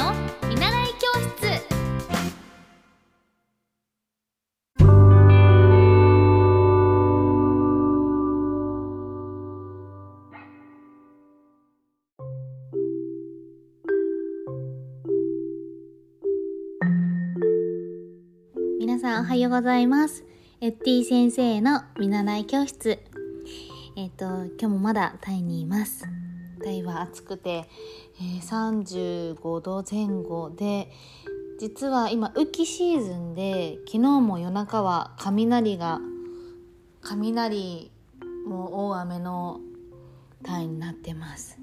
の見習い教室。皆さんおはようございます。エッティ先生の見習い教室。えっ、と今日もまだタイにいます。タイは暑くて、えー、35度前後で実は今雨季シーズンで昨日も夜中は雷が雷も大雨のタイになってます。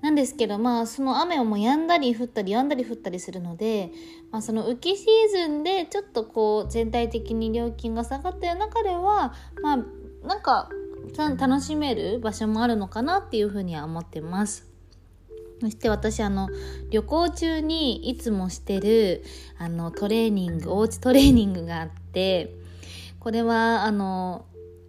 なんですけどまあその雨をもう止んだり降ったり止んだり降ったりするので、まあ、その雨季シーズンでちょっとこう全体的に料金が下がってる中ではまあなんか楽しめる場所もあるのかなっていうふうには思ってます。そして私あの旅行中にいつもしてるあのトレーニングおうちトレーニングがあってこれはあの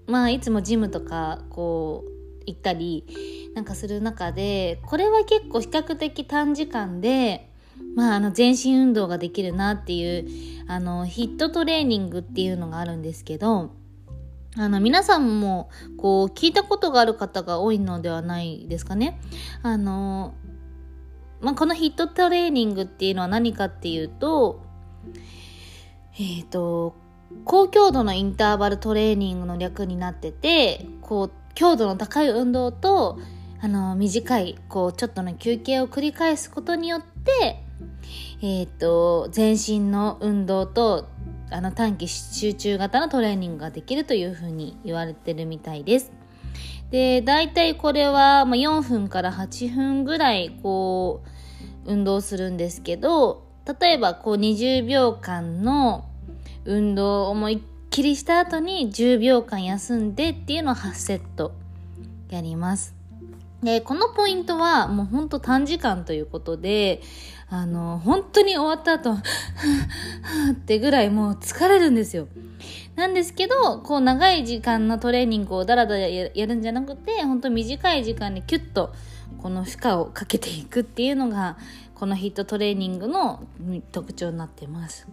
まあいつもジムとかこう行ったりなんかする中でこれは結構比較的短時間でまあ、あの全身運動ができるなっていうあのヒットトレーニングっていうのがあるんですけどあの、皆さんも、こう、聞いたことがある方が多いのではないですかね。あの、まあ、このヒットトレーニングっていうのは何かっていうと、えっ、ー、と、高強度のインターバルトレーニングの略になってて、こう、強度の高い運動と、あの、短い、こう、ちょっとの休憩を繰り返すことによって、えっ、ー、と、全身の運動とあの短期集中型のトレーニングができるというふうに言われてるみたいです。で、大体これは4分から8分ぐらいこう運動するんですけど、例えばこう20秒間の運動を思いっきりした後に10秒間休んでっていうのを8セットやります。で、このポイントはもうほんと短時間ということで、あの、本当に終わった後、ってぐらいもう疲れるんですよ。なんですけど、こう長い時間のトレーニングをダラダラやるんじゃなくて、本当短い時間にキュッとこの負荷をかけていくっていうのが、このヒットトレーニングの特徴になってます。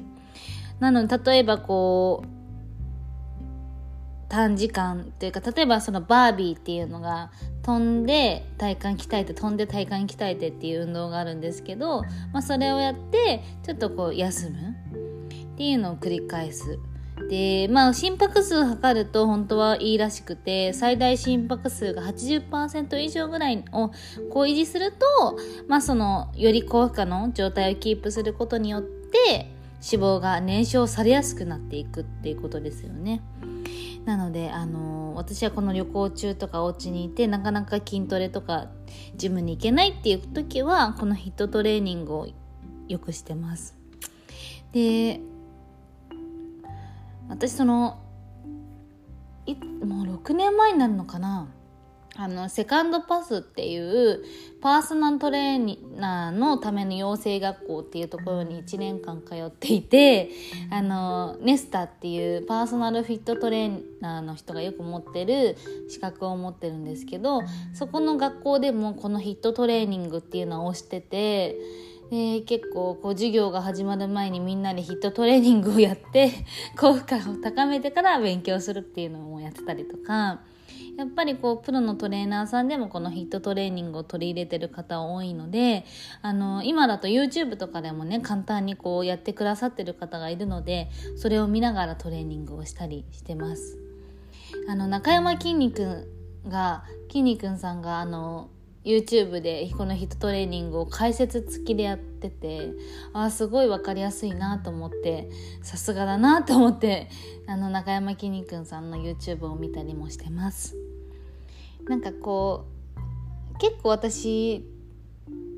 なので、例えばこう、短時間というか例えばそのバービーっていうのが飛んで体幹鍛えて飛んで体幹鍛えてっていう運動があるんですけど、まあ、それをやってちょっとこう休むっていうのを繰り返す。でまあ心拍数を測ると本当はいいらしくて最大心拍数が80%以上ぐらいをこう維持するとまあそのより高負荷の状態をキープすることによって脂肪が燃焼されやすくなっていくっていうことですよね。なので、あのー、私はこの旅行中とかお家にいてなかなか筋トレとかジムに行けないっていう時はこのヒットトレーニングをよくしてます。で私そのいもう6年前になるのかな？あのセカンドパスっていうパーソナルトレーナーのための養成学校っていうところに1年間通っていてあのネスタっていうパーソナルフィットトレーナーの人がよく持ってる資格を持ってるんですけどそこの学校でもこのヒットトレーニングっていうのをしてて。で結構こう授業が始まる前にみんなでヒットトレーニングをやって効果を高めてから勉強するっていうのもやってたりとかやっぱりこうプロのトレーナーさんでもこのヒットトレーニングを取り入れてる方多いのであの今だと YouTube とかでもね簡単にこうやってくださってる方がいるのでそれを見ながらトレーニングをしたりしてます。あの中山きんに君がきんに君さんがあの YouTube でこのヒットトレーニングを解説付きでやっててああすごい分かりやすいなと思ってさすがだなと思ってあの中山きんに君さんの YouTube を見たりもしてますなんかこう結構私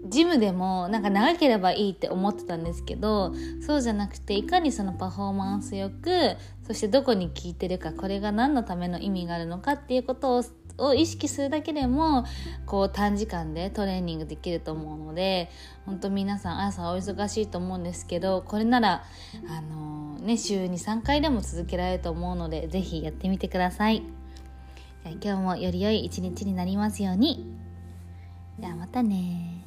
ジムでもなんか長ければいいって思ってたんですけどそうじゃなくていかにそのパフォーマンスよくそしてどこに効いてるかこれが何のための意味があるのかっていうことをを意識するだけでもこう短時間でトレーニングできると思うので本当皆さん朝お忙しいと思うんですけどこれならあのー、ね週に3回でも続けられると思うので是非やってみてください。じゃ今日もより良い一日になりますように。じゃあまたね